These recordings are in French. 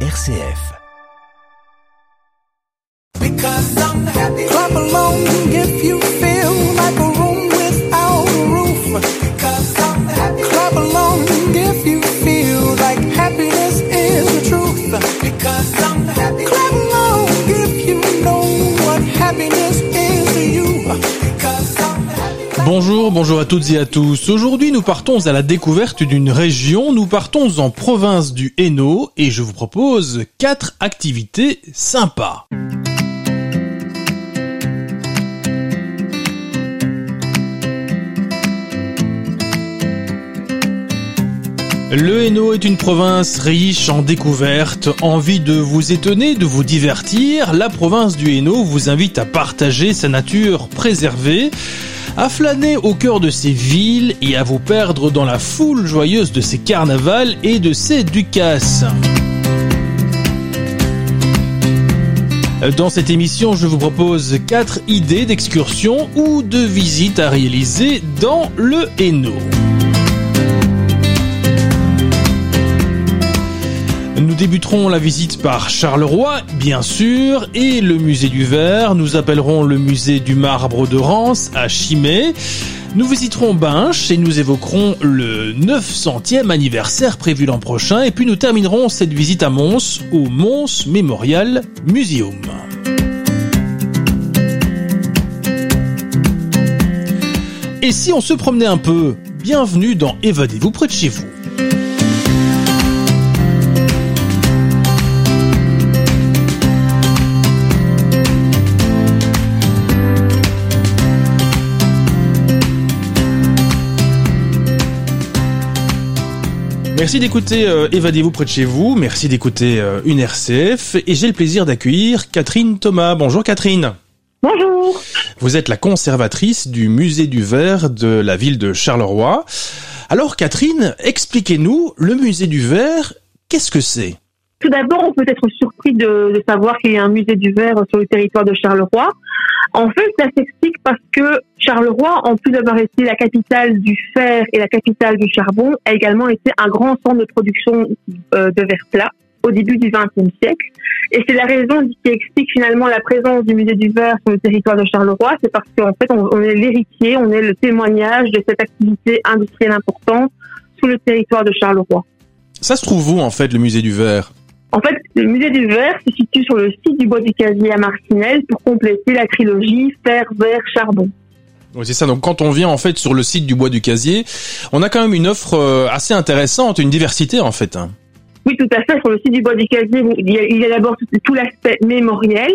RCF. Because I'm happy. Clap along if you feel Bonjour, à toutes et à tous. Aujourd'hui, nous partons à la découverte d'une région. Nous partons en province du Hainaut et je vous propose quatre activités sympas. Le Hainaut est une province riche en découvertes. Envie de vous étonner, de vous divertir, la province du Hainaut vous invite à partager sa nature préservée, à flâner au cœur de ses villes et à vous perdre dans la foule joyeuse de ses carnavals et de ses ducasses. Dans cette émission, je vous propose quatre idées d'excursion ou de visites à réaliser dans le Hainaut. Débuterons la visite par Charleroi, bien sûr, et le musée du verre. Nous appellerons le musée du marbre de Rance à Chimay. Nous visiterons Binche et nous évoquerons le 900e anniversaire prévu l'an prochain. Et puis nous terminerons cette visite à Mons au Mons Memorial Museum. Et si on se promenait un peu Bienvenue dans Évadez-vous près de chez vous. Merci d'écouter euh, Évadez-vous près de chez vous, merci d'écouter euh, une RCF et j'ai le plaisir d'accueillir Catherine Thomas. Bonjour Catherine. Bonjour. Vous êtes la conservatrice du musée du verre de la ville de Charleroi. Alors Catherine, expliquez-nous, le musée du verre, qu'est-ce que c'est? Tout d'abord, on peut être surpris de, savoir qu'il y a un musée du verre sur le territoire de Charleroi. En fait, ça s'explique parce que Charleroi, en plus d'avoir été la capitale du fer et la capitale du charbon, a également été un grand centre de production euh, de verre plat au début du XXe siècle. Et c'est la raison qui explique finalement la présence du musée du verre sur le territoire de Charleroi, c'est parce qu'en fait, on est l'héritier, on est le témoignage de cette activité industrielle importante sur le territoire de Charleroi. Ça se trouve où en fait le musée du verre? En fait, le musée du verre se situe sur le site du Bois du Casier à Marcinelle pour compléter la trilogie fer, verre, charbon. Oui, c'est ça. Donc quand on vient en fait sur le site du Bois du Casier, on a quand même une offre euh, assez intéressante, une diversité en fait. hein. Oui, tout à fait. Sur le site du Bois du Casier, il y a, d'abord tout l'aspect mémoriel,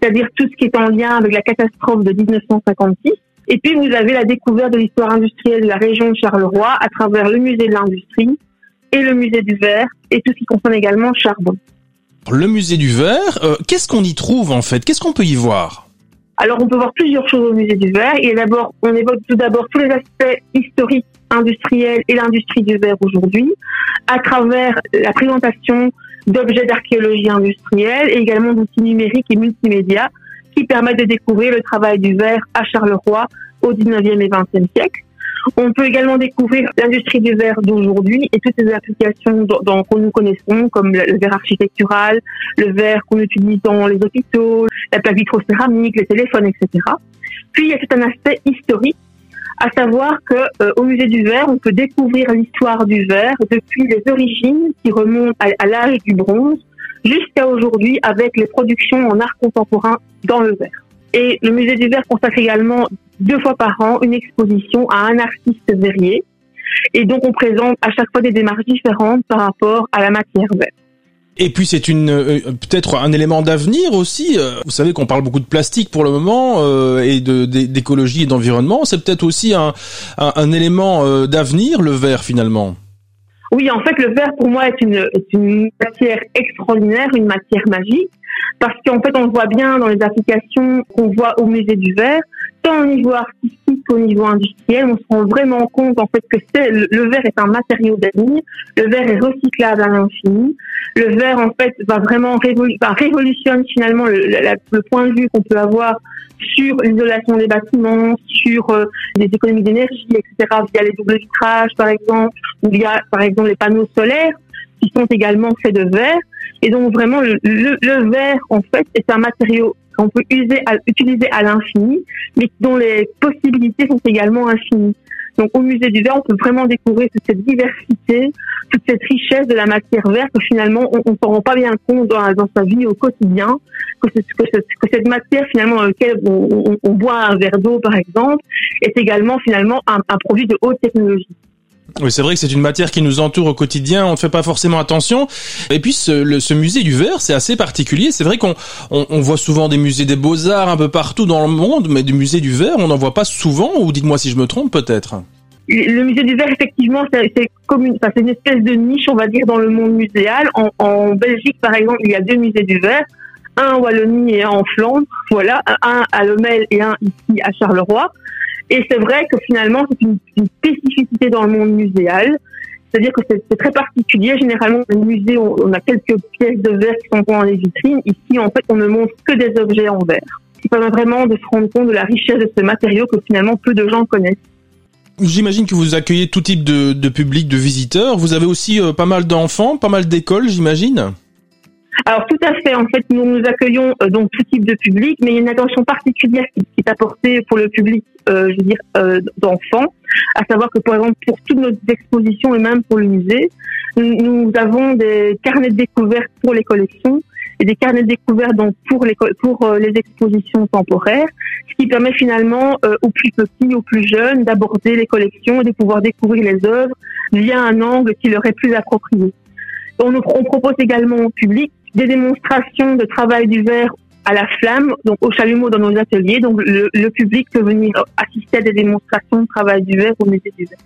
c'est-à-dire tout ce qui est en lien avec la catastrophe de 1956. Et puis, vous avez la découverte de l'histoire industrielle de la région de Charleroi à travers le musée de l'industrie et le musée du verre et tout ce qui concerne également charbon. Le musée du verre, euh, qu'est-ce qu'on y trouve en fait? Qu'est-ce qu'on peut y voir? Alors, on peut voir plusieurs choses au musée du verre. Et d'abord, on évoque tout d'abord tous les aspects historiques, industriels et l'industrie du verre aujourd'hui, à travers la présentation d'objets d'archéologie industrielle et également d'outils numériques et multimédia qui permettent de découvrir le travail du verre à Charleroi au 19e et 20e siècle. On peut également découvrir l'industrie du verre d'aujourd'hui et toutes les applications que nous connaissons, comme le verre architectural, le verre qu'on utilise dans les hôpitaux, la plaque vitrocéramique, les téléphones, etc. Puis il y a tout un aspect historique, à savoir que euh, au musée du verre, on peut découvrir l'histoire du verre depuis les origines qui remontent à l'âge du bronze jusqu'à aujourd'hui avec les productions en art contemporain dans le verre. Et le musée du verre consacre également deux fois par an une exposition à un artiste verrier. Et donc on présente à chaque fois des démarches différentes par rapport à la matière verte. Et puis c'est une euh, peut-être un élément d'avenir aussi. euh, Vous savez qu'on parle beaucoup de plastique pour le moment euh, et de d'écologie et d'environnement. C'est peut-être aussi un, un, un élément d'avenir le verre finalement. Oui, en fait, le verre pour moi est une, est une matière extraordinaire, une matière magique, parce qu'en fait, on le voit bien dans les applications qu'on voit au musée du verre, tant au niveau artistique qu'au niveau industriel, on se rend vraiment compte en fait que le, verre est un matériau d'avenir, le verre est recyclable à l'infini, le verre en fait va vraiment révolu révolutionne finalement le, point de vue qu'on peut avoir sur l'isolation des bâtiments, sur euh, les économies d'énergie, etc. via les doubles vitrages par exemple ou via, par exemple, les panneaux solaires. qui sont également faits de verre. Et donc vraiment, le, le, verre, en fait, est un matériau qu'on peut user utiliser à l'infini, mais dont les possibilités sont également infinies. Donc au musée du verre, on peut vraiment découvrir toute cette diversité, toute cette richesse de la matière verte que finalement on ne s'en rend pas bien compte dans, sa vie au quotidien, que, cette matière finalement dans laquelle on, boit un verre d'eau par exemple est également finalement un produit de haute technologie. Oui, c'est vrai que c'est une matière qui nous entoure au quotidien, on ne fait pas forcément attention. Et puis ce, musée du verre, c'est assez particulier. C'est vrai qu'on on, on, voit souvent des musées des beaux-arts un peu partout dans le monde, mais du musée du verre, on n'en voit pas souvent, ou dites-moi si je me trompe peut-être. Le musée du verre, effectivement, c'est une, espèce de niche, on va dire, dans le monde muséal. En, Belgique, par exemple, il y a deux musées du verre un en Wallonie et un en Flandre, voilà, un à Lemel et un ici à Charleroi. Et c'est vrai que finalement, c'est une, spécificité dans le monde muséal. C'est-à-dire que c'est très particulier. Généralement, dans les musées, on, a quelques pièces de verre qui sont dans les vitrines. Ici, en fait, on ne montre que des objets en verre. qui permet vraiment de se rendre compte de la richesse de ce matériau que finalement peu de gens connaissent. J'imagine que vous accueillez tout type de, de public, de visiteurs. Vous avez aussi euh, pas mal d'enfants, pas mal d'écoles, j'imagine alors tout à fait. En fait, nous nous accueillons euh, donc tout type de public, mais il y a une attention particulière qui, est apportée pour le public, euh, je veux dire, euh, d'enfants. À savoir que par exemple pour toutes nos expositions et même pour le musée, nous, avons des carnets de découvertes pour les collections et des carnets de découvertes donc pour les pour les expositions temporaires, ce qui permet finalement aux plus petits, aux plus jeunes d'aborder les collections et de pouvoir découvrir les œuvres via un angle qui leur est plus approprié. On, on propose également au public des démonstrations de travail du verre à la flamme, donc au chalumeau dans nos ateliers. Donc le, public peut venir assister à des démonstrations de travail du verre au musée du verre.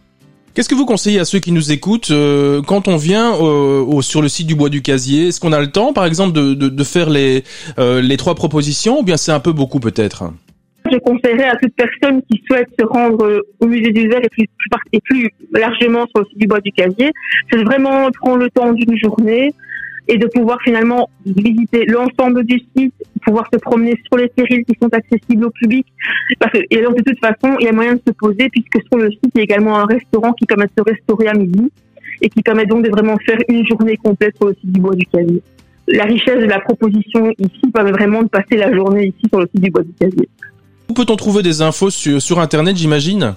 Qu'est-ce que vous conseillez à ceux qui nous écoutent euh, quand on vient euh, sur le site du Bois du Casier? Est-ce qu'on a le temps, par exemple, de, de, de faire les, euh, les trois propositions ou bien c'est un peu beaucoup peut-être? Je conseillerais à toute personne qui souhaite se rendre au musée du verre et plus, et plus largement sur le site du Bois du Casier, c'est vraiment prendre le temps d'une journée, et de pouvoir finalement visiter l'ensemble du site, pouvoir se promener sur les terrils qui sont accessibles au public. Parce que, et de toute façon, il y a moyen de se poser puisque sur le site, il y a également un restaurant qui permet de se restaurer à midi et qui permet donc de vraiment faire une journée complète sur le site du Bois du Casier. La richesse de la proposition ici permet vraiment de passer la journée ici sur le site du Bois du Casier. Où peut-on trouver des infos sur Internet, j'imagine?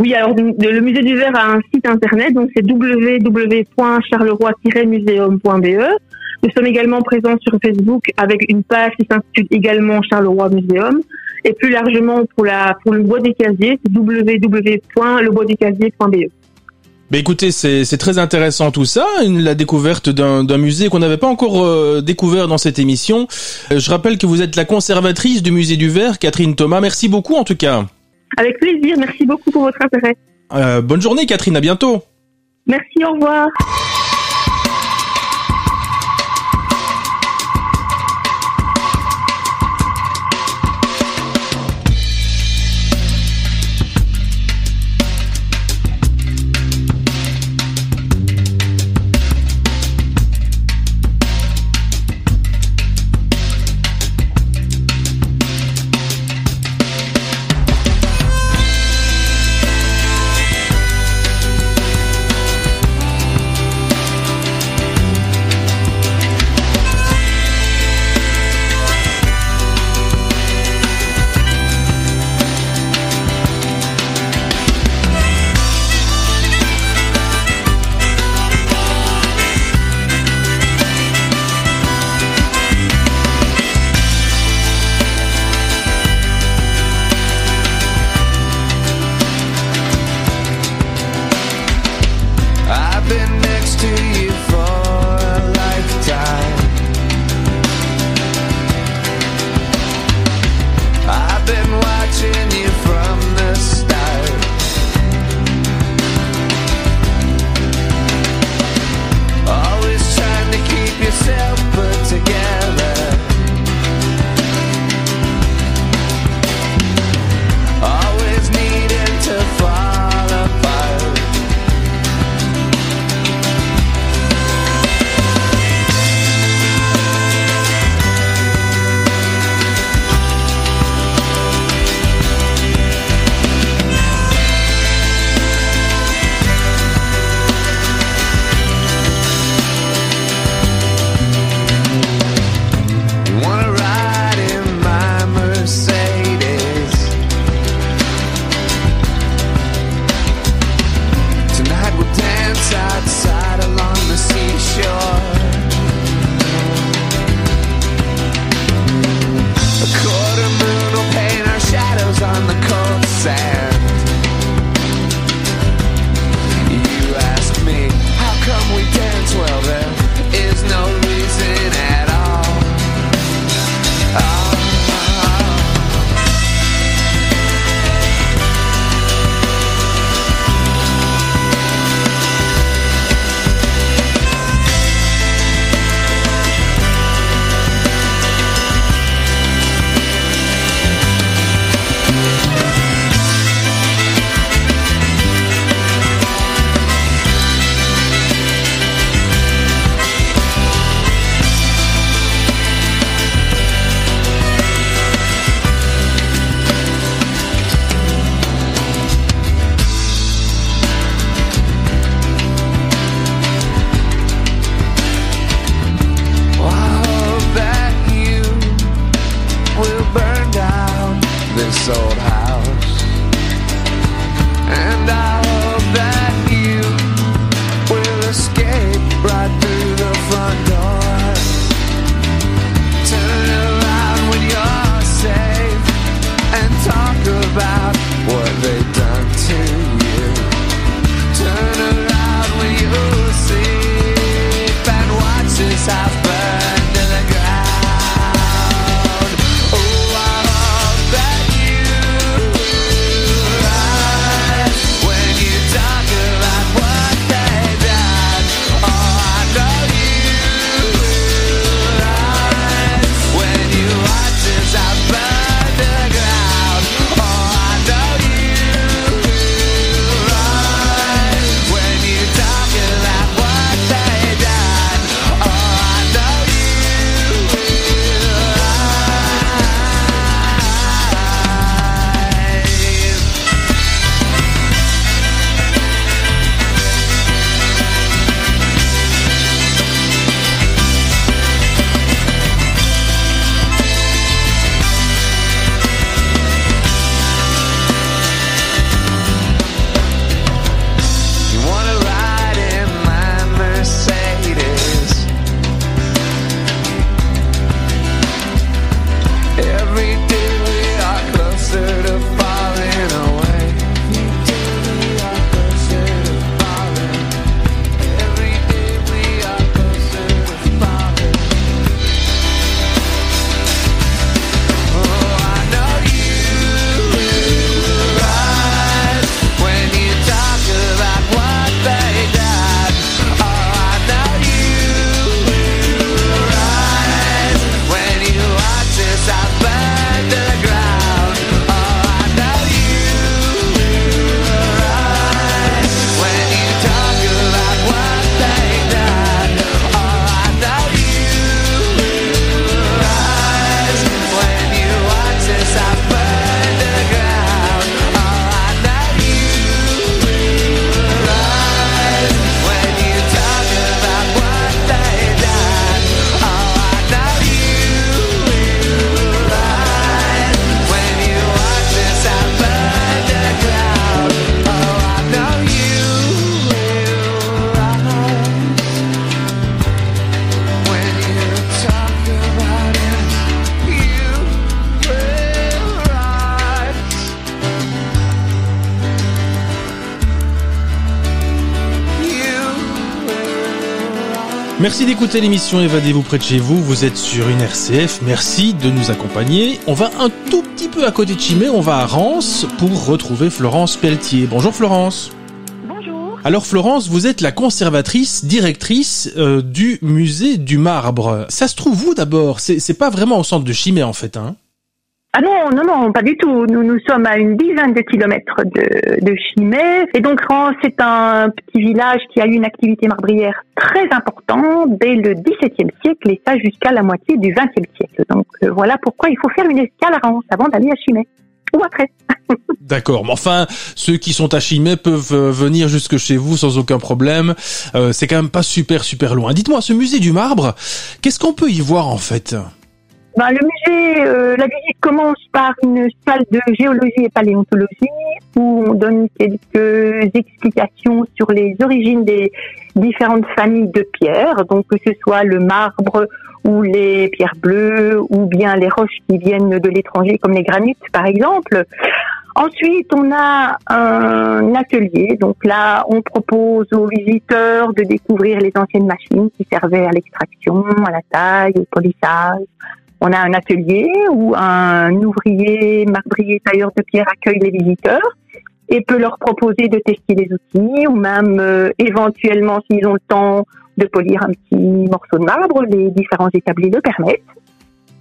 Oui, alors le musée du verre a un site internet, donc c'est www.charleroi-muséum.be. Nous sommes également présents sur Facebook avec une page qui s'intitule également Charleroi Muséum. Et plus largement pour la pour le bois des casiers, c'est www.leboisdescasiers.be. Ben écoutez, c'est très intéressant tout ça, la découverte d'un musée qu'on n'avait pas encore euh, découvert dans cette émission. Euh, je rappelle que vous êtes la conservatrice du musée du verre, Catherine Thomas. Merci beaucoup en tout cas. Avec plaisir. Merci beaucoup pour votre intérêt. Euh, bonne journée, Catherine. À bientôt. Merci. Au revoir. Merci d'écouter l'émission Évadez-vous près de chez vous. Vous êtes sur une RCF. Merci de nous accompagner. On va un tout petit peu à côté de Chimay. On va à Rance pour retrouver Florence Pelletier. Bonjour Florence. Bonjour. Alors Florence, vous êtes la conservatrice, directrice euh, du musée du marbre. Ça se trouve où d'abord? C'est c'est pas vraiment au centre de Chimay en fait, hein? Ah non, non, non, pas du tout. Nous, nous sommes à une dizaine de kilomètres de, de Chimay. Et donc, c'est un petit village qui a eu une activité marbrière très importante dès le XVIIe siècle et ça jusqu'à la moitié du XXe siècle. Donc, euh, voilà pourquoi il faut faire une escale à Rance avant d'aller à Chimay. Ou après. D'accord, mais enfin, ceux qui sont à Chimay peuvent euh, venir jusque chez vous sans aucun problème. Euh, c'est quand même pas super super loin. Dites-moi, ce musée du marbre, qu'est-ce qu'on peut y voir en fait? Ben, le musée, euh, la visite commence par une salle de géologie et paléontologie où on donne quelques explications sur les origines des différentes familles de pierres, donc que ce soit le marbre ou les pierres bleues ou bien les roches qui viennent de l'étranger comme les granites par exemple. Ensuite, on a un atelier. Donc là, on propose aux visiteurs de découvrir les anciennes machines qui servaient à l'extraction, à la taille, au polissage. On a un atelier où un ouvrier marbrier tailleur de pierre accueille les visiteurs et peut leur proposer de tester les outils ou même euh, éventuellement, s'ils ont le temps, de polir un petit morceau de marbre. Les différents établis le permettent.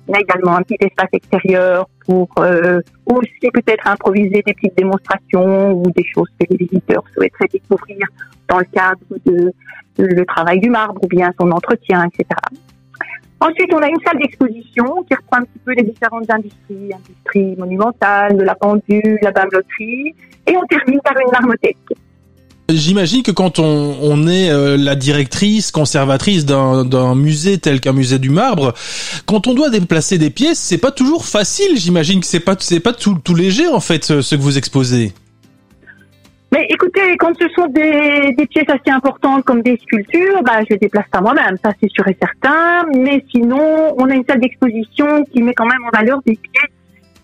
On a également un petit espace extérieur pour euh, aussi peut-être improviser des petites démonstrations ou des choses que les visiteurs souhaiteraient découvrir dans le cadre de le travail du marbre ou bien son entretien, etc. Ensuite, on a une salle d'exposition qui reprend un petit peu les différentes industries, industrie monumentale, de la pendule, la bambeloterie, et on termine par une marmothèque. J'imagine que quand on, est euh, la directrice, conservatrice d'un musée tel qu'un musée du marbre, quand on doit déplacer des pièces, c'est pas toujours facile. J'imagine que c'est pas pas tout, tout léger en fait ce que vous exposez. Mais écoutez, quand ce sont des, des pièces assez importantes comme des sculptures, bah, je les déplace pas moi-même, ça c'est sûr et certain. Mais sinon, on a une salle d'exposition qui met quand même en valeur des pièces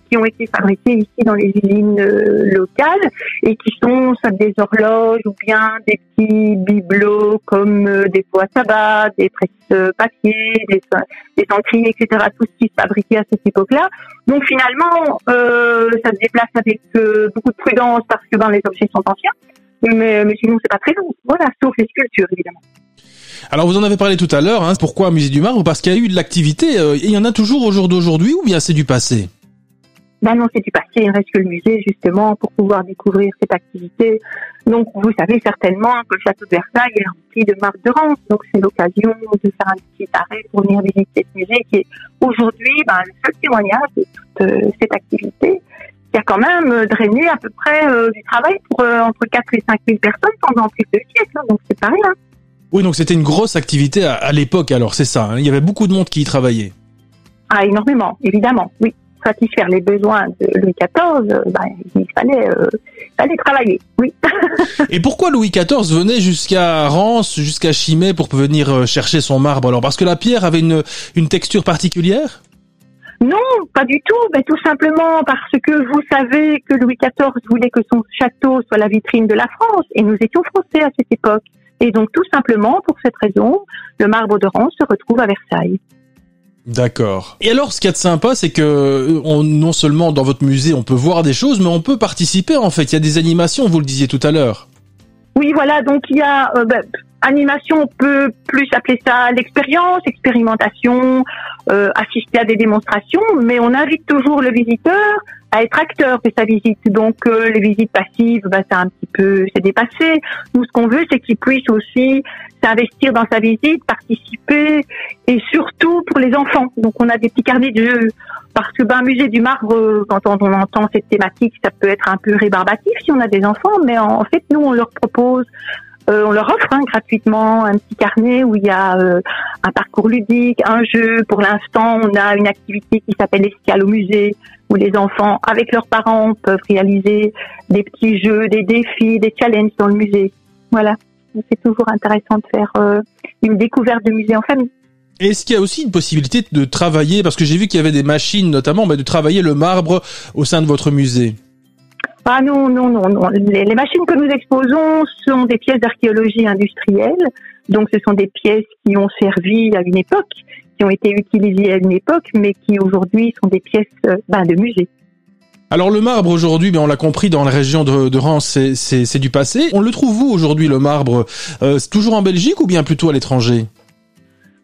qui ont été fabriquées ici dans les usines euh, locales et qui sont soit des horloges ou bien des petits bibelots comme euh, des pots à des presses papier, des, des etc. Tout ce qui se fabriquait à cette époque-là. Donc finalement, euh, ça se déplace avec beaucoup de prudence parce que ben, les objets sont anciens. Mais, mais sinon, c'est pas très long. Voilà, sauf les sculptures, évidemment. Alors vous en avez parlé tout à l'heure. Hein, pourquoi musée du marbre? Parce qu'il y a eu de l'activité. il y en a toujours au jour d'aujourd'hui ou bien c'est du passé? Non, c'est du passé. Il reste que le musée, justement, pour pouvoir découvrir cette activité. Donc, vous savez certainement que le château de Versailles est rempli de marques de Rance. Donc, c'est l'occasion de faire un petit arrêt pour venir visiter ce musée qui est aujourd'hui ben, le seul témoignage de toute euh, cette activité qui a quand même euh, drainé à peu près euh, du travail pour euh, entre 4 et 5 000 personnes pendant plus de siècles. hein. Donc, c'est pas rien. Oui, donc c'était une grosse activité à, à l'époque. Alors c'est ça. hein. Il y avait beaucoup de monde qui y travaillait. Ah, énormément, évidemment, oui. Satisfaire les besoins de Louis XIV, ben, il fallait, euh, fallait travailler, oui. Et pourquoi Louis XIV venait jusqu'à Rance, jusqu'à Chimay pour venir euh, chercher son marbre Alors? Parce que la pierre avait une une texture particulière? Non, pas du tout. Ben, tout simplement parce que vous savez que Louis XIV voulait que son château soit la vitrine de la France et nous étions français à cette époque. Et donc tout simplement pour cette raison, le marbre de Rance se retrouve à Versailles. D'accord. Et alors, ce qu'il y a de sympa, c'est que euh, on, non seulement dans votre musée, on peut voir des choses, mais on peut participer. En fait, il y a des animations. Vous le disiez tout à l'heure. Oui, voilà, donc il y a euh, ben, animation, on peut plus appeler ça l'expérience, expérimentation, euh, assister à des démonstrations, mais on invite toujours le visiteur à être acteur de sa visite. Donc euh, les visites passives, ben, c'est un petit peu, c'est dépassé. Nous, ce qu'on veut, c'est qu'il puisse aussi s'investir dans sa visite, participer, et surtout pour les enfants. Donc on a des petits carnets de jeux. Parce que ben, musée du marbre, euh, quand on, entend cette thématique, ça peut être un peu rébarbatif si on a des enfants, mais en, en fait, nous, on leur propose euh, on leur offre hein, gratuitement un petit carnet où il y a euh, un parcours ludique, un jeu. Pour l'instant, on a une activité qui s'appelle Escale au musée, où les enfants, avec leurs parents, peuvent réaliser des petits jeux, des défis, des challenges dans le musée. Voilà. C'est toujours intéressant de faire euh, une découverte de musée en famille. Est-ce qu'il y a aussi une possibilité de travailler, parce que j'ai vu qu'il y avait des machines notamment, bah, de travailler le marbre au sein de votre musée? Ah non, non, non, non. Les, les machines que nous exposons sont des pièces d'archéologie industrielle. Donc ce sont des pièces qui ont servi à une époque, qui ont été utilisées à une époque, mais qui aujourd'hui sont des pièces euh, ben, de musée. Alors le marbre aujourd'hui, ben on l'a compris, dans la région de, de Reims, c'est du passé. On le trouve où aujourd'hui le marbre? Euh, Toujours en Belgique ou bien plutôt à l'étranger?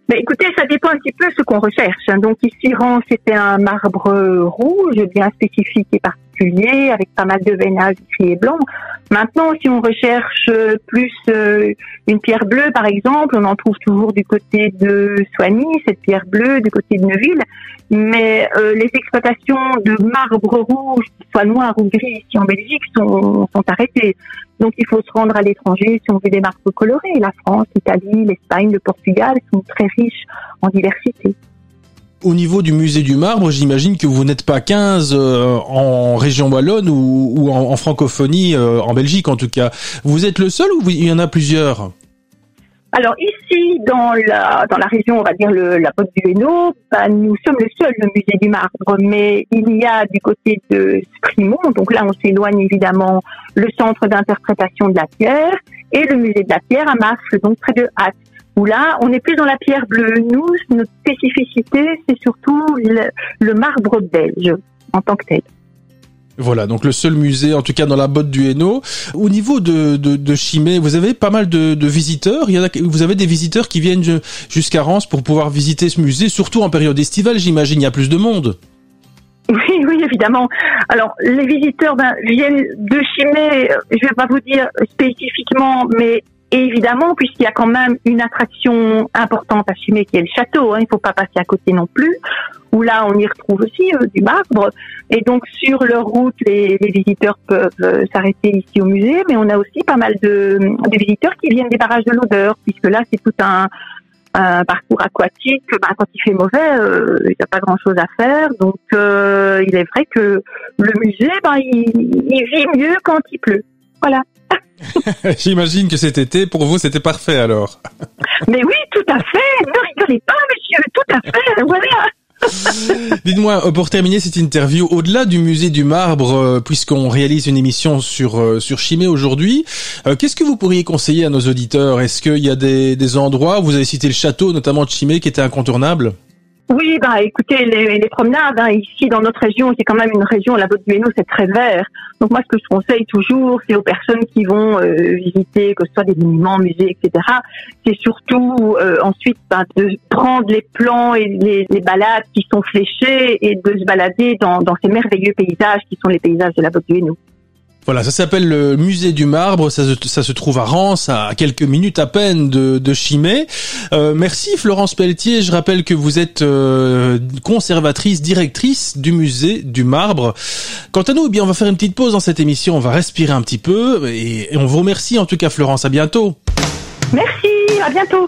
Mais écoutez, ça dépend un petit peu ce qu'on recherche. Donc ici, Reims, c'était un marbre rouge, bien spécifique et particulier, avec pas mal de veinage gris et blanc. Maintenant, si on recherche plus euh, une pierre bleue, par exemple, on en trouve toujours du côté de Soigny, cette pierre bleue, du côté de Neuville. Mais euh, les exploitations de marbre rouge, soit noir ou gris ici en Belgique, sont, sont arrêtées. Donc il faut se rendre à l'étranger si on veut des marbres colorés. La France, l'Italie, l'Espagne, le Portugal sont très riches en diversité. Au niveau du musée du marbre, j'imagine que vous n'êtes pas 15 euh, en région wallonne ou, en, francophonie, euh, en Belgique en tout cas. Vous êtes le seul ou il y en a plusieurs? Alors ici, dans la dans la région, on va dire la Côte du Hainaut, bah, nous sommes le seul le musée du marbre, mais il y a du côté de Sprimont, donc là on s'éloigne évidemment, le centre d'interprétation de la pierre et le musée de la pierre à Marche, donc près de Hatt où là, on est plus dans la pierre bleue. Nous, notre spécificité, c'est surtout le, marbre belge en tant que tel. Voilà, donc le seul musée, en tout cas dans la botte du Hainaut. Au niveau de, de, Chimay, vous avez pas mal de, visiteurs. Il y a, vous avez des visiteurs qui viennent jusqu'à Reims pour pouvoir visiter ce musée, surtout en période estivale, j'imagine. Il y a plus de monde. Oui, oui, évidemment. Alors, les visiteurs ben, viennent de Chimay, je ne vais pas vous dire spécifiquement, mais et évidemment, puisqu'il y a quand même une attraction importante à Chimay qui est le château, hein, il ne faut pas passer à côté non plus, où là on y retrouve aussi euh, du marbre. Et donc sur leur route, les, les visiteurs peuvent euh, s'arrêter ici au musée, mais on a aussi pas mal de, de visiteurs qui viennent des barrages de l'odeur, puisque là c'est tout un, un parcours aquatique. Ben, quand il fait mauvais, euh, il n'y a pas grand-chose à faire. Donc il est vrai que le musée, ben, il, il vit mieux quand il pleut. Voilà. J'imagine que cet été, pour vous, c'était parfait alors. Mais oui, tout à fait. Ne rigolez pas, monsieur. Tout à fait. Voilà. Dites-moi, euh, pour terminer cette interview, au-delà du musée du marbre, euh, puisqu'on réalise une émission sur euh, sur Chimay aujourd'hui, qu'est-ce que vous pourriez conseiller à nos auditeurs? Est-ce qu'il y a des, des endroits, vous avez cité le château notamment de Chimay, qui était incontournable oui, bah écoutez, les, promenades hein, ici dans notre région, c'est quand même une région, la Botte du Hainaut, c'est très vert. Donc moi, ce que je conseille toujours, c'est aux personnes qui vont euh, visiter, que ce soit des monuments, musées, etc. C'est surtout euh, ensuite bah, de prendre les plans et les, balades qui sont fléchés et de se balader dans, ces merveilleux paysages qui sont les paysages de la Botte du Hainaut. Voilà, ça s'appelle le musée du marbre, ça, se trouve à Reims, à quelques minutes à peine de, de Chimay. Euh, merci Florence Pelletier, je rappelle que vous êtes euh, conservatrice, directrice du musée du marbre. Quant à nous, eh bien, on va faire une petite pause dans cette émission, on va respirer un petit peu et on vous remercie en tout cas Florence, à bientôt. Merci, à bientôt.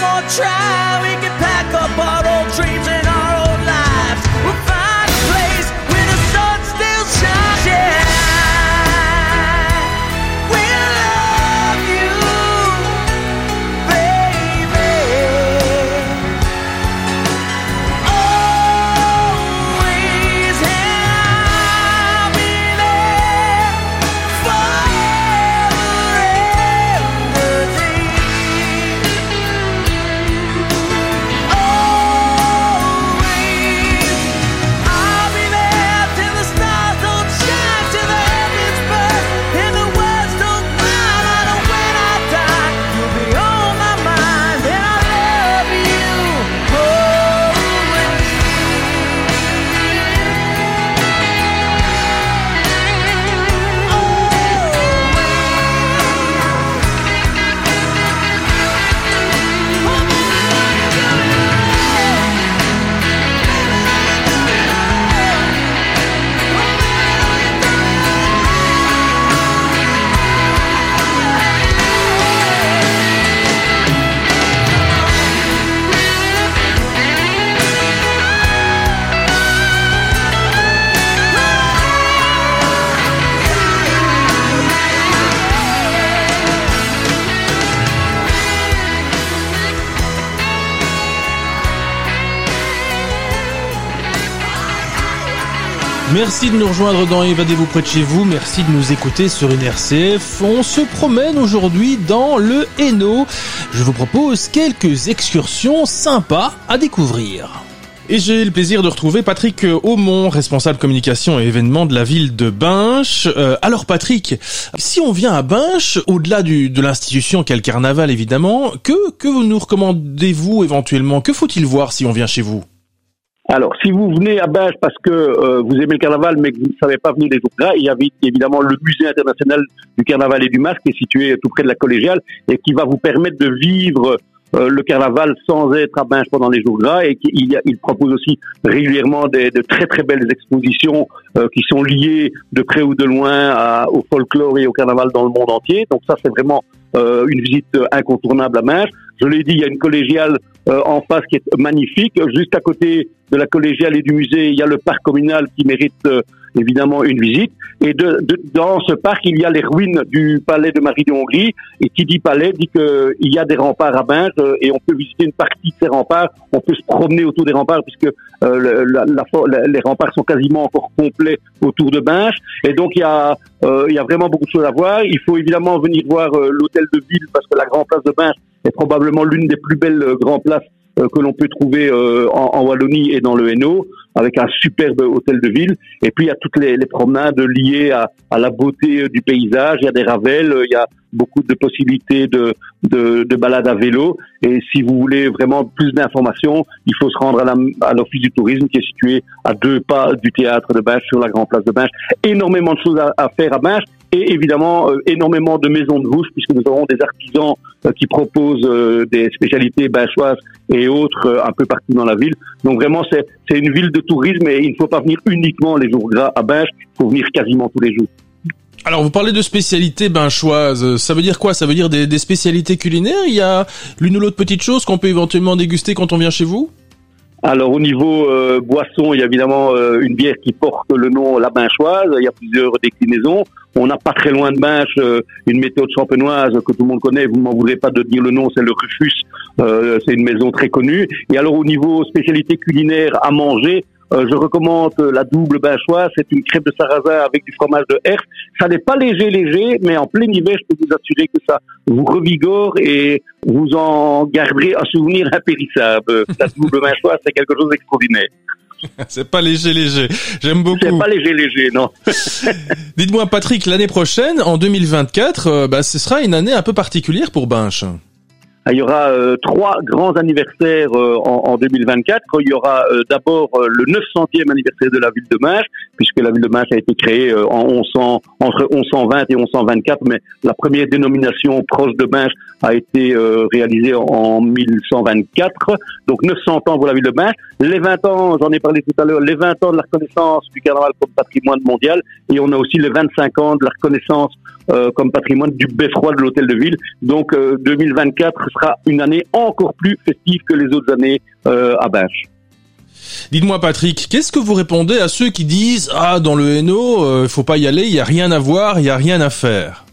more try, Merci de nous rejoindre dans Évadez-vous près de chez vous. Merci de nous écouter sur une RCF. On se promène aujourd'hui dans le Hainaut. Je vous propose quelques excursions sympas à découvrir. Et j'ai le plaisir de retrouver Patrick Aumont, responsable communication et événements de la ville de Binche. Euh, alors Patrick, si on vient à Binche, au-delà de l'institution qu'est le carnaval évidemment, que, que vous nous recommandez-vous éventuellement? Que faut-il voir si on vient chez vous? Alors, si vous venez à Binge parce que euh, vous aimez le carnaval, mais que vous ne savez pas venir les jours gras, il y a évidemment le musée international du carnaval et du masque qui est situé tout près de la collégiale et qui va vous permettre de vivre euh, le carnaval sans être à Binge pendant les jours gras et qu'il y a- il propose aussi régulièrement des, de très très belles expositions euh, qui sont liées de près ou de loin à- au folklore et au carnaval dans le monde entier. Donc ça c'est vraiment euh, une visite incontournable à Binge. Je l'ai dit, il y a une collégiale euh, en face qui est magnifique. Juste à côté de la collégiale et du musée, il y a le parc communal qui mérite euh, évidemment une visite. Et de, de- dans ce parc, il y a les ruines du palais de Marie de Hongrie. Et qui dit palais dit qu'il y a des remparts à Binge euh, et on peut visiter une partie de ces remparts. On peut se promener autour des remparts puisque euh, la- la la- les remparts sont quasiment encore complets autour de Binge. Et donc il y a Euh, il y a vraiment beaucoup de choses à voir. Il faut évidemment venir voir euh, l'hôtel de ville parce que la Grand Place de Binche est probablement l'une des plus belles euh, Grand Places euh, que l'on peut trouver euh, en, Wallonie et dans le Hainaut, avec un superbe hôtel de ville. Et puis il y a toutes les, promenades liées à, la beauté du paysage. Il y a des ravels, il y a beaucoup de possibilités de, de, de balades à vélo. Et si vous voulez vraiment plus d'informations, il faut se rendre à l'office du tourisme qui est situé à deux pas du théâtre de Binche sur la grande place de Binche. Énormément de choses à, faire à Binche et évidemment énormément de maisons de bouche puisque nous aurons des artisans qui proposent euh, des spécialités binchoises et autres euh, un peu partout dans la ville. Donc vraiment c'est c'est une ville de tourisme et il ne faut pas venir uniquement les jours gras à Binche, il faut venir quasiment tous les jours. Alors vous parlez de spécialités binchoises, ça veut dire quoi? Ça veut dire des, des spécialités culinaires? Il y a l'une ou l'autre petite chose qu'on peut éventuellement déguster quand on vient chez vous? Alors au niveau euh, boisson, il y a évidemment euh, une bière qui porte le nom La Binchoise. Il y a plusieurs déclinaisons. On n'a pas très loin de Binche euh, une méthode champenoise que tout le monde connaît. Vous m'en voudrez pas de dire le nom, c'est le Rufus. Euh, c'est une maison très connue. Et alors au niveau spécialité culinaire à manger, euh, je recommande la double binchoise. C'est une crêpe de sarrasin avec du fromage de herse. Ça n'est pas léger, léger, mais en plein hiver, je peux vous assurer que ça vous revigore et vous en garderez un souvenir impérissable. La double binchoise, c'est quelque chose d'extraordinaire. C'est pas léger, léger. J'aime beaucoup. C'est pas léger, léger, non. Dites-moi, Patrick, l'année prochaine, en 2024, euh, bah, ce sera une année un peu particulière pour Binche. Il y aura euh, trois grands anniversaires euh, en, en, 2024. Il y aura euh, d'abord le 900e anniversaire de la ville de Binche, puisque la ville de Binche a été créée en 1100, entre 1120 et 1124, mais la première dénomination proche de Binche a été réalisée en 1124. Donc 900 ans pour la ville de Binche. Les 20 ans, j'en ai parlé tout à l'heure, les 20 ans de la reconnaissance du carnaval comme patrimoine mondial, et on a aussi les 25 ans de la reconnaissance euh, comme patrimoine du beffroi de l'hôtel de ville. Donc euh, 2024 sera une année encore plus festive que les autres années euh, à Binche. Dites-moi Patrick, qu'est-ce que vous répondez à ceux qui disent ah dans le Hainaut, il euh, faut pas y aller, il y a rien à voir, il y a rien à faire.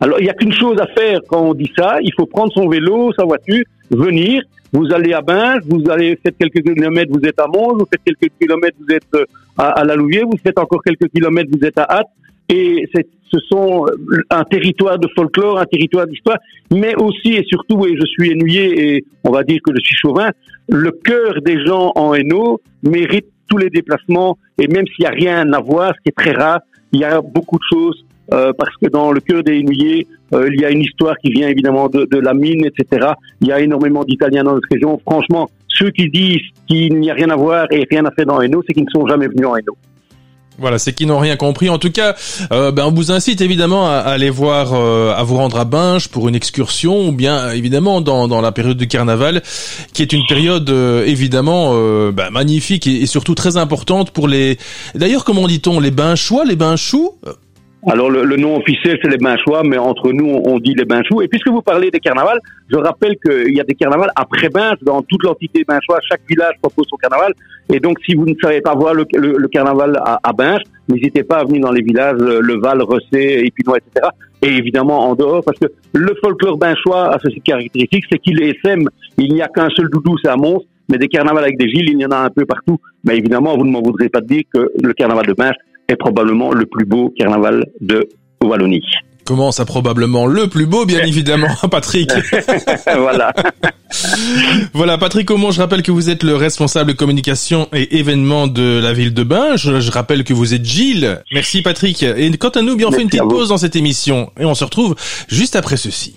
Alors il y a qu'une chose à faire quand on dit ça, il faut prendre son vélo, sa voiture, venir. Vous allez à Binge, vous allez faire quelques kilomètres, vous êtes à Mons, vous faites quelques kilomètres, vous êtes euh, à, à la Louvière, vous faites encore quelques kilomètres, vous êtes à Hâte. Et ce sont un territoire de folklore, un territoire d'histoire, mais aussi et surtout, et je suis ennuyé et on va dire que je suis chauvin, le cœur des gens en Hainaut mérite tous les déplacements et même s'il n'y a rien à voir, ce qui est très rare, il y a beaucoup de choses euh, parce que dans le cœur des Inouillés, euh, il y a une histoire qui vient évidemment de, de la mine, etc. Il y a énormément d'Italiens dans notre région. Franchement, ceux qui disent qu'il n'y a rien à voir et rien à faire dans Hainaut, c'est qu'ils ne sont jamais venus en Hainaut. Voilà, c'est qu'ils n'ont rien compris. En tout cas, euh, ben, on vous incite évidemment à, aller voir, euh, à vous rendre à Binge pour une excursion, ou bien évidemment dans, dans la période du carnaval, qui est une période euh, évidemment ben, magnifique et, surtout très importante pour les. D'ailleurs, comment dit-on, les Binchois, les Binchous alors le, le, nom officiel c'est les Binchois, mais entre nous on, dit les Binchous. Et puisque vous parlez des carnavals, je rappelle qu'il y a des carnavals après Binche dans toute l'entité Binchois. Chaque village propose son carnaval. Et donc si vous ne savez pas voir le, le, le carnaval à, à Binche, n'hésitez pas à venir dans les villages Le Val, Ressé, Épinois, etc. Et évidemment en dehors, parce que le folklore binchois a ceci caractéristique, c'est qu'il est SM. Il n'y a qu'un seul doudou, c'est à Mons. Mais des carnavals avec des villes, il y en a un peu partout. Mais évidemment, vous ne m'en voudrez pas de dire que le carnaval de Binche est probablement le plus beau carnaval de Wallonie. Comment ça probablement le plus beau, bien évidemment, Patrick? voilà. voilà, Patrick Aumont, je rappelle que vous êtes le responsable communication et événements de la ville de Binge. Je, rappelle que vous êtes Gilles. Merci Patrick. Et quant à nous, bien on fait une petite pause dans cette émission et on se retrouve juste après ceci.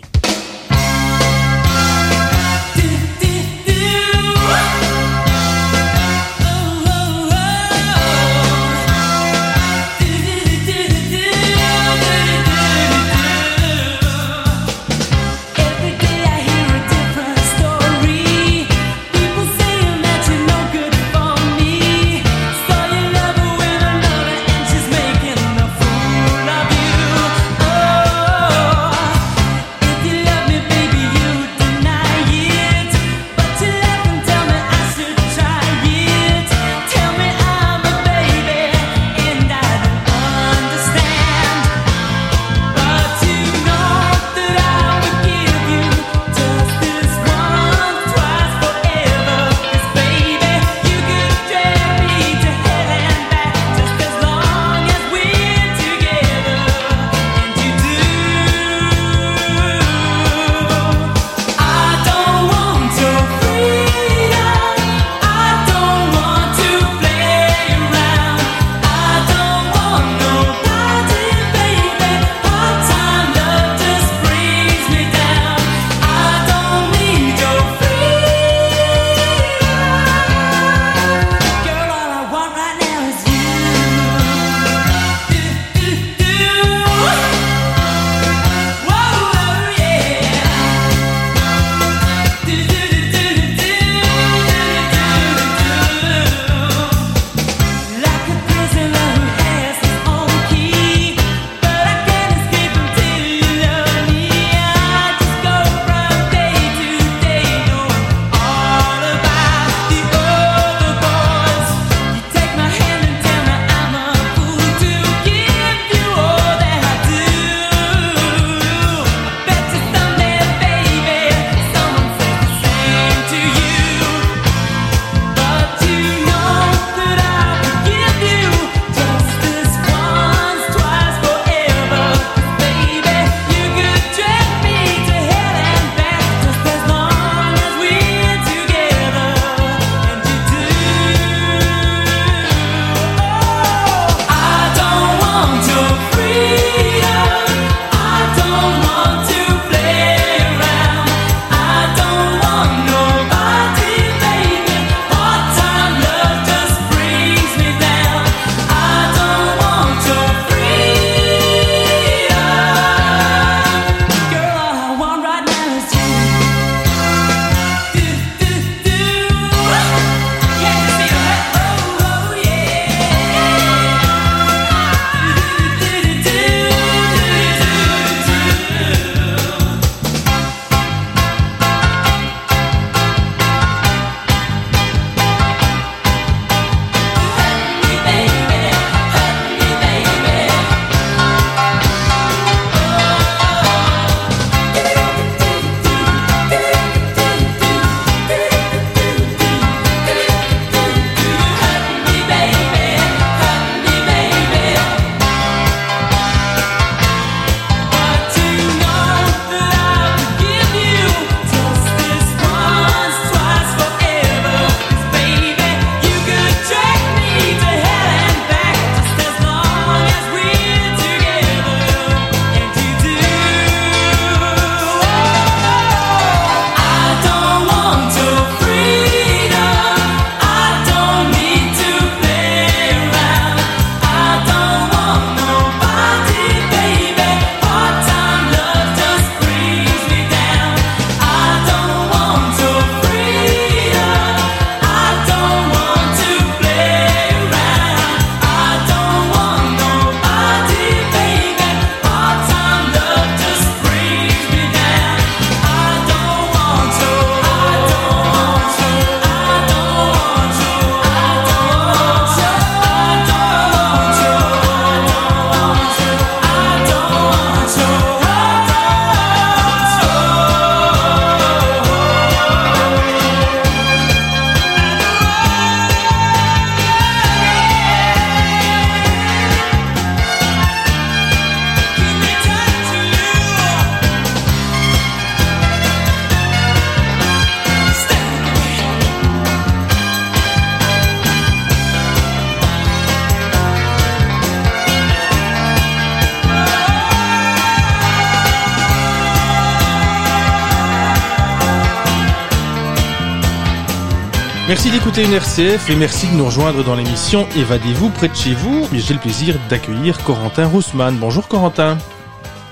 D'écouter une RCF et merci de nous rejoindre dans l'émission Évadez-vous près de chez vous. J'ai le plaisir d'accueillir Corentin Roussman. Bonjour Corentin.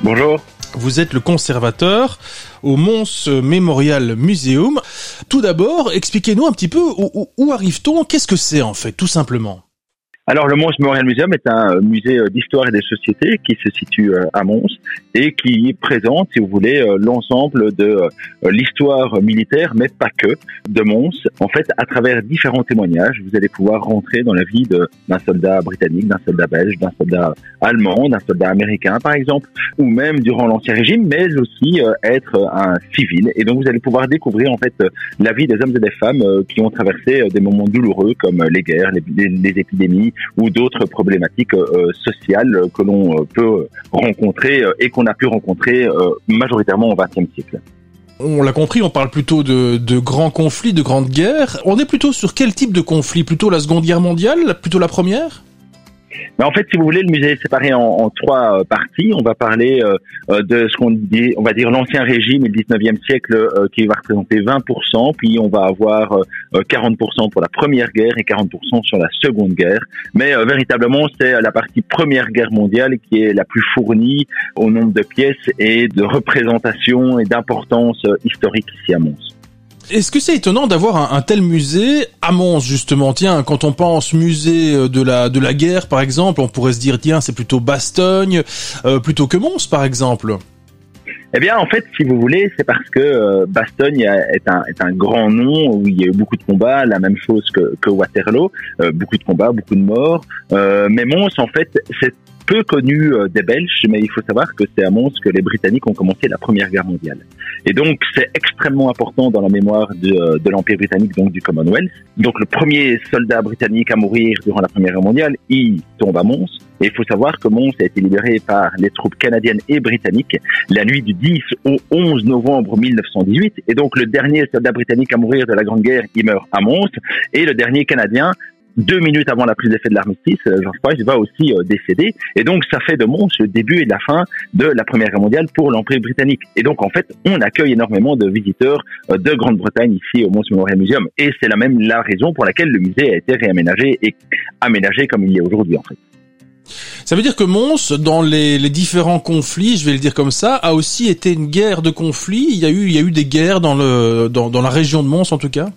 Bonjour. Vous êtes le conservateur au Mons Memorial Museum. Tout d'abord, expliquez-nous un petit peu où, où arrive-t-on? Qu'est-ce que c'est en fait, tout simplement? Alors le Mons Memorial Museum est un euh, musée euh, d'histoire et des sociétés qui se situe euh, à Mons et qui présente, si vous voulez, l'ensemble de l'histoire militaire, mais pas que, de Mons. En fait, à travers différents témoignages, vous allez pouvoir rentrer dans la vie d'un soldat britannique, d'un soldat belge, d'un soldat allemand, d'un soldat américain, par exemple, ou même durant l'Ancien Régime, mais aussi être un civil. Et donc vous allez pouvoir découvrir en fait la vie des hommes et des femmes qui ont traversé des moments douloureux comme les guerres, les, les épidémies, ou d'autres problématiques euh, sociales que l'on euh, peut rencontrer euh, et qu'on a pu rencontrer majoritairement au XXe siècle. On l'a compris, on parle plutôt de, de, grands conflits, de grandes guerres. On est plutôt sur quel type de conflit Plutôt la Seconde Guerre mondiale? Plutôt la Première? Mais en fait, si vous voulez, le musée est séparé en, trois euh, parties. On va parler euh, euh, de ce qu'on dit, on va dire l'ancien régime et le 19e siècle qui va représenter 20%, puis on va avoir 40% pour la première guerre et 40% sur la seconde guerre. Mais véritablement, c'est la partie première guerre mondiale qui est la plus fournie au nombre de pièces et de représentation et d'importance historique ici à Mons. Est-ce que c'est étonnant d'avoir un, tel musée à Mons justement? Tiens, quand on pense musée euh, de la de la guerre par exemple, on pourrait se dire tiens c'est plutôt Bastogne euh, plutôt que Mons par exemple. Eh bien, en fait, si vous voulez, c'est parce que euh, Bastogne est un, est un grand nom où il y a eu beaucoup de combats, la même chose que, que Waterloo, beaucoup de combats, beaucoup de morts. mais Mons, en fait, c'est peu connu euh, des Belges, mais il faut savoir que c'est à Mons que les Britanniques ont commencé la Première Guerre mondiale. Et donc, c'est extrêmement important dans la mémoire de, euh, de l'Empire britannique, donc du Commonwealth. Donc, le premier soldat britannique à mourir durant la Première Guerre mondiale, il tombe à Mons. Et il faut savoir que Mons a été libéré par les troupes canadiennes et britanniques la nuit du 10 au 11 novembre 1918. Et donc, le dernier soldat britannique à mourir de la Grande Guerre, il meurt à Mons. Et le dernier canadien, deux minutes avant la prise d'effet de l'armistice, euh, George Price va aussi euh, décéder. Et donc, ça fait de Mons le début et la fin de la Première Guerre mondiale pour l'Empire britannique. Et donc, en fait, on accueille énormément de visiteurs euh, de Grande-Bretagne ici au Mons Memorial Museum. Et c'est la même la raison pour laquelle le musée a été réaménagé et aménagé comme il est aujourd'hui, en fait. Ça veut dire que Mons, dans les, différents conflits, je vais le dire comme ça, a aussi été une guerre de conflits. Il y a eu, il y a eu des guerres dans le, dans la région de Mons, en tout cas?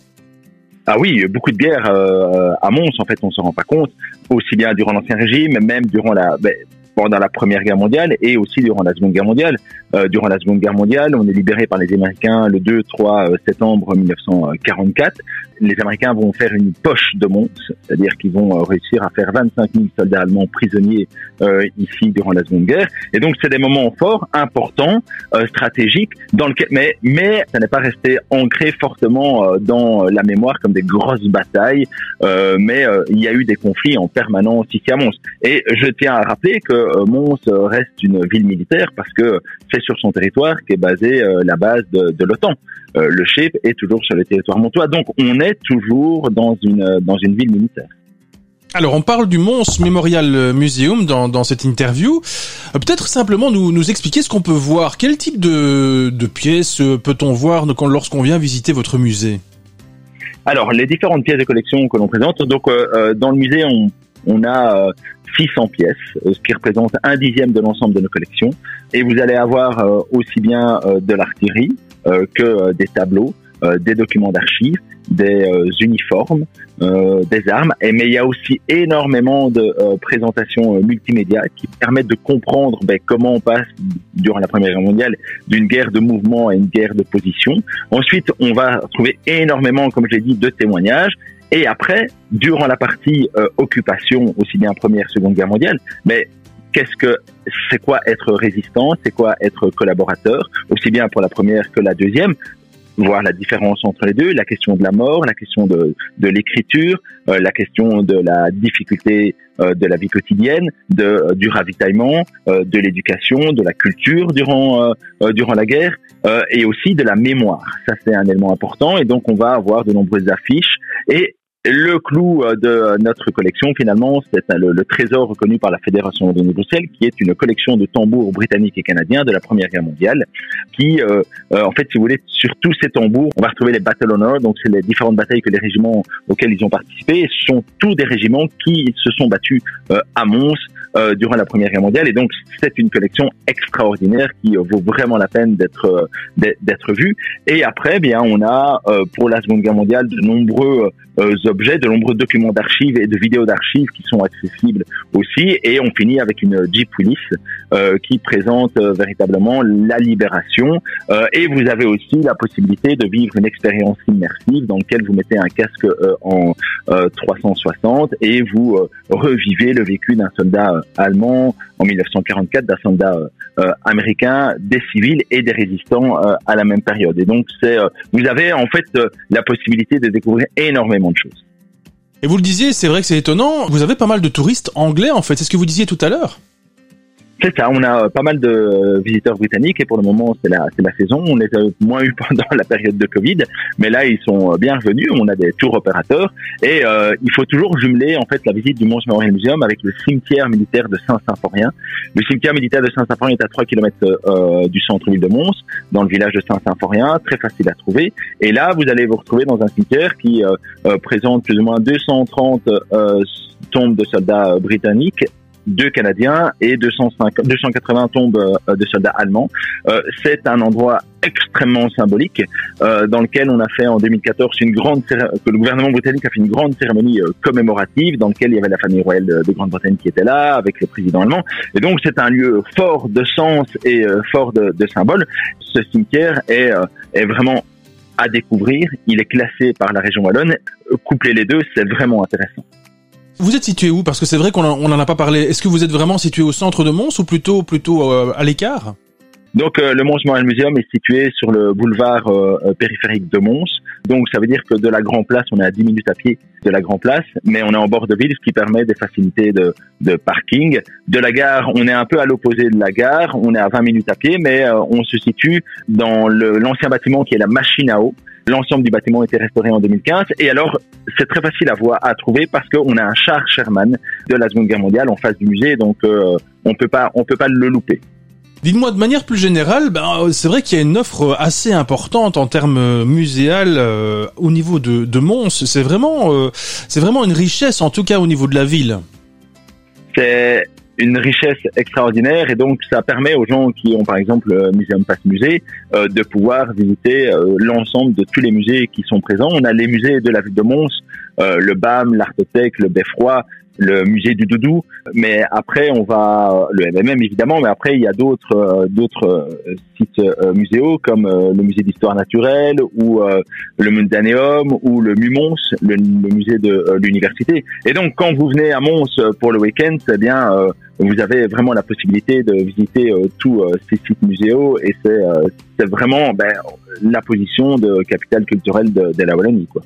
Ah oui, beaucoup de guerres euh, à Mons, en fait, on s'en rend pas compte, aussi bien durant l'Ancien Régime, même durant la, ben, pendant la Première Guerre mondiale et aussi durant la Seconde Guerre mondiale. Euh, durant la Seconde Guerre mondiale, on est libéré par les Américains le 2-3 euh, septembre 1944. Les Américains vont faire une poche de Mons, c'est-à-dire qu'ils vont euh, réussir à faire 25 000 soldats allemands prisonniers euh, ici durant la Seconde Guerre. Et donc c'est des moments forts, importants, euh, stratégiques, dans lequel, mais mais ça n'est pas resté ancré fortement dans la mémoire comme des grosses batailles. mais il y a eu des conflits en permanence ici à Mons. Et je tiens à rappeler que Mons reste une ville militaire parce que c'est sur son territoire qu'est basée la base de, de l'OTAN. le chef est toujours sur le territoire montois. Donc on est toujours dans une, dans une ville militaire. Alors, on parle du Mons Memorial Museum dans, dans cette interview. Euh, peut-être simplement nous, nous expliquer ce qu'on peut voir. Quel type de, de pièces euh, peut-on voir lorsqu'on vient visiter votre musée? Alors, les différentes pièces de collection que l'on présente. Donc, euh, dans le musée, on, on a 600 pièces, ce qui représente un dixième de l'ensemble de nos collections. Et vous allez avoir aussi bien de l'artillerie que des tableaux, des documents d'archives des euh, uniformes, euh, des armes, et, mais il y a aussi énormément de euh, présentations multimédia qui permettent de comprendre ben, comment on passe durant la Première Guerre mondiale d'une guerre de mouvement à une guerre de position. Ensuite, on va trouver énormément, comme je l'ai dit, de témoignages. Et après, durant la partie occupation, aussi bien Première, Seconde Guerre mondiale, mais qu'est-ce que c'est quoi être résistant, c'est quoi être collaborateur, aussi bien pour la première que la deuxième voir la différence entre les deux, la question de la mort, la question de, de l'écriture, euh, la question de la difficulté euh, de la vie quotidienne, de, euh, du ravitaillement, de l'éducation, de la culture durant, durant la guerre, et aussi de la mémoire. Ça, c'est un élément important, et donc on va avoir de nombreuses affiches, et le clou euh, de notre collection, finalement, c'est le, le, trésor reconnu par la Fédération de Bruxelles, qui est une collection de tambours britanniques et canadiens de la Première Guerre mondiale, qui, euh, euh, en fait, si vous voulez, sur tous ces tambours, on va retrouver les Battle Honor, donc c'est les différentes batailles que les régiments auxquels ils ont participé, ce sont tous des régiments qui se sont battus à Mons durant la Première Guerre mondiale, et donc c'est une collection extraordinaire qui vaut vraiment la peine d'être d'être vue. Et après, bien, on a pour la Seconde Guerre mondiale de nombreux objets, de nombreux documents d'archives et de vidéos d'archives qui sont accessibles aussi. Et on finit avec une Jeep Willis euh, qui présente euh, véritablement la libération. Euh, et vous avez aussi la possibilité de vivre une expérience immersive dans laquelle vous mettez un casque euh, en 360 euh, et vous revivez le vécu d'un soldat allemand en 1944, d'un soldat américain, des civils et des résistants à la même période. Et donc c'est, vous avez en fait la possibilité de découvrir énormément de choses. Et vous le disiez, c'est vrai que c'est étonnant, vous avez pas mal de touristes anglais en fait, c'est ce que vous disiez tout à l'heure. C'est ça, on a pas mal de visiteurs britanniques et pour le moment c'est la, la saison. On les a moins eu pendant la période de Covid, mais là ils sont bien revenus. On a des tours opérateurs et euh, il faut toujours jumeler en fait la visite du Mons Memorial Museum avec le cimetière militaire de Saint-Symphorien. Le cimetière militaire de Saint-Symphorien est à 3 km euh, du centre-ville de Mons, dans le village de Saint-Symphorien, très facile à trouver. Et là vous allez vous retrouver dans un cimetière qui euh, euh présente plus ou moins 230 euh, tombes de soldats britanniques deux Canadiens et 250, 280 tombes euh, de soldats allemands. Euh, c'est un endroit extrêmement symbolique euh, dans lequel on a fait en 2014 une grande que le gouvernement britannique a fait une grande cérémonie commémorative dans lequel il y avait la famille royale de, Grande-Bretagne qui était là avec le président allemand et donc c'est un lieu fort de sens et fort de, de symboles. Ce cimetière est, est vraiment à découvrir. Il est classé par la région wallonne. Coupler les deux, c'est vraiment intéressant. Vous êtes situé où? Parce que c'est vrai qu'on n'en a pas parlé. Est-ce que vous êtes vraiment situé au centre de Mons ou plutôt plutôt euh, à l'écart? Donc euh, le Mons Memorial Museum est situé sur le boulevard euh, périphérique de Mons. Donc ça veut dire que de la Grand Place, on est à 10 minutes à pied de la Grand Place, mais on est en bord de ville, ce qui permet des facilités de, de parking. De la gare, on est un peu à l'opposé de la gare, on est à 20 minutes à pied, mais on se situe dans l'ancien bâtiment qui est la machine à eau. L'ensemble du bâtiment a été restauré en 2015. Et alors, c'est très facile à voir, à trouver parce qu'on a un char Sherman de la Seconde Guerre mondiale en face du musée, donc euh, on peut pas, on peut pas le louper. Dites-moi de manière plus générale, ben, c'est vrai qu'il y a une offre assez importante en termes muséal euh, au niveau de, de Mons. C'est vraiment, euh, c'est vraiment une richesse, en tout cas au niveau de la ville. C'est une richesse extraordinaire et donc ça permet aux gens qui ont par exemple le Muséum Pass Musée euh, de pouvoir visiter euh, l'ensemble de tous les musées qui sont présents. On a les musées de la ville de Mons, euh, le BAM, l'Artothèque, le Beffroi, le musée du doudou, mais après on va le MMM évidemment, mais après il y a d'autres euh, d'autres euh, sites euh, muséaux comme le musée d'histoire naturelle ou le Mundaneum ou le Mumons, le, musée de l'université. Et donc quand vous venez à Mons pour le week-end, eh bien vous avez vraiment la possibilité de visiter tous ces sites muséaux et c'est vraiment ben, la position de capitale culturelle de, de la Wallonie quoi.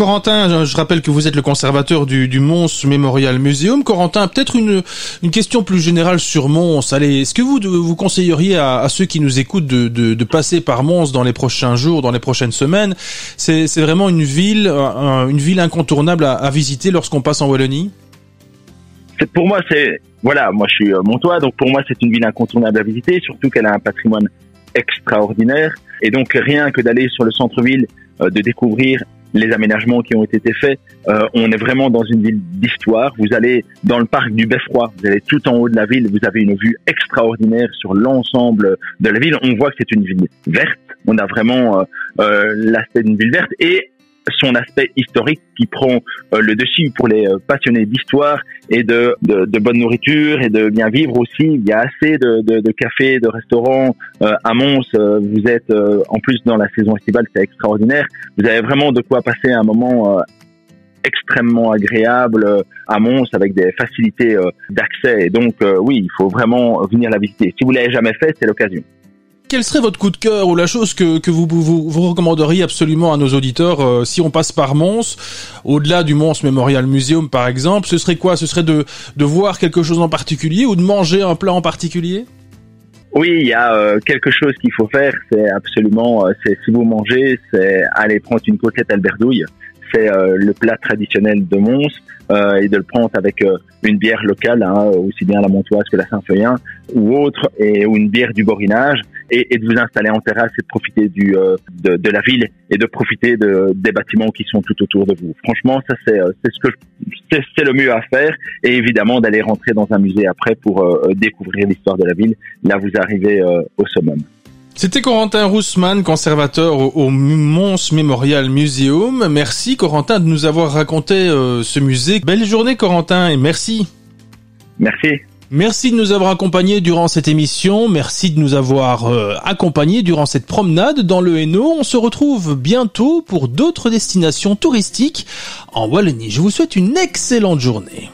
Corentin, je rappelle que vous êtes le conservateur du, Mons Memorial Museum. Corentin, peut-être une, question plus générale sur Mons. Allez, est-ce que vous vous conseilleriez à, ceux qui nous écoutent de, passer par Mons dans les prochains jours, dans les prochaines semaines? C'est vraiment une ville, une ville incontournable à, à visiter lorsqu'on passe en Wallonie? Pour moi, c'est voilà, moi je suis euh, montois, donc pour moi c'est une ville incontournable à visiter, surtout qu'elle a un patrimoine extraordinaire. Et donc rien que d'aller sur le centre-ville, euh, de découvrir les aménagements qui ont été faits. Euh, on est vraiment dans une ville d'histoire. Vous allez dans le parc du Beffroi, vous allez tout en haut de la ville, vous avez une vue extraordinaire sur l'ensemble de la ville. On voit que c'est une ville verte. On a vraiment euh, euh l'aspect d'une ville verte et son aspect historique qui prend euh, le dessus pour les euh, passionnés d'histoire et de, de, bonne nourriture et de bien vivre aussi. Il y a assez de, de, de cafés, de restaurants euh, à Mons. vous êtes en plus dans la saison estivale, c'est extraordinaire. Vous avez vraiment de quoi passer un moment extrêmement agréable à Mons avec des facilités d'accès. Et donc oui, il faut vraiment venir la visiter. Si vous l'avez jamais fait, c'est l'occasion. Quel serait votre coup de cœur ou la chose que, que vous, vous, vous recommanderiez absolument à nos auditeurs euh, si on passe par Mons, au-delà du Mons Memorial Museum par exemple Ce serait quoi? Ce serait de, de voir quelque chose en particulier ou de manger un plat en particulier? Oui, il y a euh, quelque chose qu'il faut faire, c'est absolument, euh, c'est si vous mangez, c'est aller prendre une côtelette alberdouille. c'est le plat traditionnel de Mons et de le prendre avec une bière locale, hein, aussi bien la Montoise que la Saint-Feuillin ou autre, et ou une bière du Borinage, et, et, de vous installer en terrasse et de profiter du de, de, la ville et de profiter de, des bâtiments qui sont tout autour de vous. Franchement, ça c'est c'est ce que c'est le mieux à faire, et évidemment d'aller rentrer dans un musée après pour découvrir l'histoire de la ville. Là, vous arrivez au summum. C'était Corentin Roussman, conservateur au, Mons Memorial Museum. Merci Corentin de nous avoir raconté euh, ce musée. Belle journée Corentin et merci. Merci. Merci de nous avoir accompagnés durant cette émission. Merci de nous avoir euh, accompagnés durant cette promenade dans le Hainaut. On se retrouve bientôt pour d'autres destinations touristiques en Wallonie. Je vous souhaite une excellente journée.